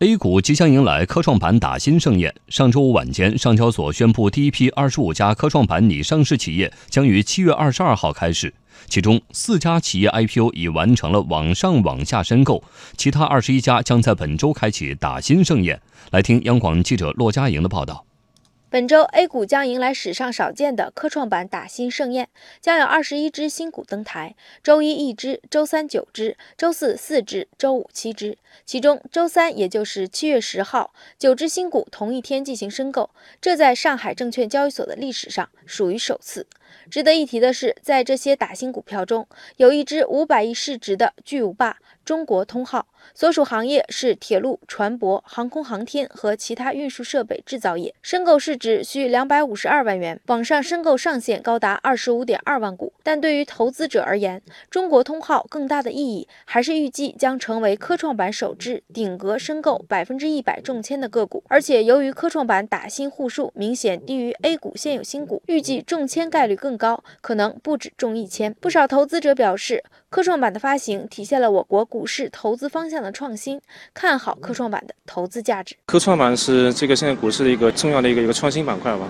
A 股即将迎来科创板打新盛宴。上周五晚间，上交所宣布，第一批二十五家科创板拟上市企业将于七月二十二号开始，其中四家企业 IPO 已完成了网上网下申购，其他二十一家将在本周开启打新盛宴。来听央广记者骆佳莹的报道。本周 A 股将迎来史上少见的科创板打新盛宴，将有二十一只新股登台，周一一只，周三九只，周四四只，周五七只。其中周三，也就是七月十号，九只新股同一天进行申购，这在上海证券交易所的历史上属于首次。值得一提的是，在这些打新股票中，有一只五百亿市值的巨无霸——中国通号，所属行业是铁路、船舶、航空航天和其他运输设备制造业，申购市值需两百五十二万元，网上申购上限高达二十五点二万股。但对于投资者而言，中国通号更大的意义还是预计将成为科创板首支顶格申购百分之一百中签的个股，而且由于科创板打新户数明显低于 A 股现有新股，预计中签概率更。高可能不止中一千。不少投资者表示，科创板的发行体现了我国股市投资方向的创新，看好科创板的投资价值。科创板是这个现在股市的一个重要的一个一个创新板块吧。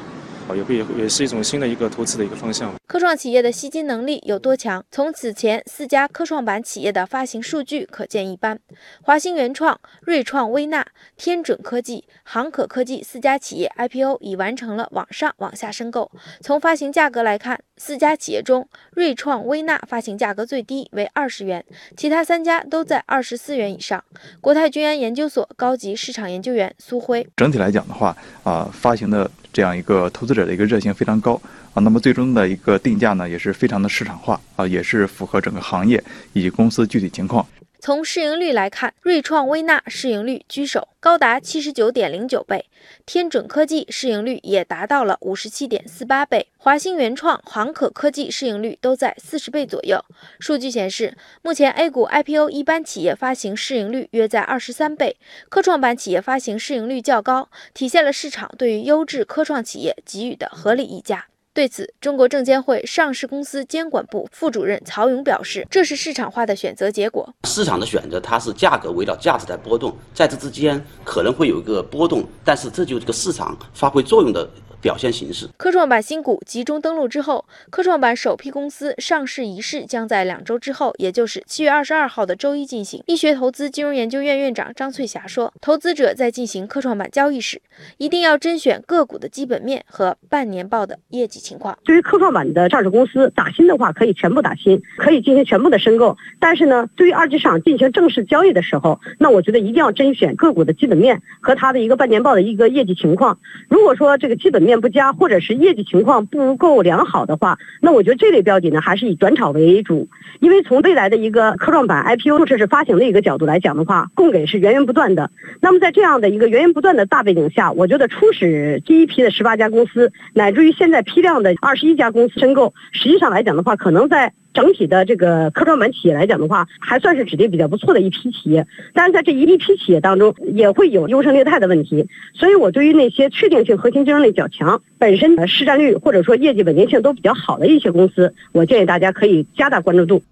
也会也是一种新的一个投资的一个方向。科创企业的吸金能力有多强？从此前四家科创板企业的发行数据可见一斑。华兴原创、瑞创微纳、天准科技、航可科技四家企业 IPO 已完成了网上网下申购。从发行价格来看，四家企业中，瑞创微纳发行价格最低为二十元，其他三家都在二十四元以上。国泰君安研究所高级市场研究员苏辉：整体来讲的话，啊，发行的。这样一个投资者的一个热情非常高啊，那么最终的一个定价呢，也是非常的市场化啊，也是符合整个行业以及公司具体情况。从市盈率来看，瑞创微纳市盈率居首，高达七十九点零九倍；天准科技市盈率也达到了五十七点四八倍；华兴原创、航可科技市盈率都在四十倍左右。数据显示，目前 A 股 IPO 一般企业发行市盈率约在二十三倍，科创板企业发行市盈率较高，体现了市场对于优质科创企业给予的合理溢价。对此，中国证监会上市公司监管部副主任曹勇表示：“这是市场化的选择结果。市场的选择，它是价格围绕价值在波动，在这之间可能会有一个波动，但是这就是这个市场发挥作用的。”表现形式。科创板新股集中登陆之后，科创板首批公司上市仪式将在两周之后，也就是七月二十二号的周一进行。易学投资金融研究院院长张翠霞说：“投资者在进行科创板交易时，一定要甄选个股的基本面和半年报的业绩情况。对于科创板的上市公司打新的话，可以全部打新，可以进行全部的申购。但是呢，对于二级市场进行正式交易的时候，那我觉得一定要甄选个股的基本面和它的一个半年报的一个业绩情况。如果说这个基本面，不佳，或者是业绩情况不够良好的话，那我觉得这类标的呢，还是以短炒为主。因为从未来的一个科创板 IPO 这是发行的一个角度来讲的话，供给是源源不断的。那么在这样的一个源源不断的大背景下，我觉得初始第一批的十八家公司，乃至于现在批量的二十一家公司申购，实际上来讲的话，可能在。整体的这个科创板企业来讲的话，还算是指定比较不错的一批企业，但是在这一批企业当中，也会有优胜劣汰的问题。所以我对于那些确定性核心竞争力较强、本身的市占率或者说业绩稳定性都比较好的一些公司，我建议大家可以加大关注度。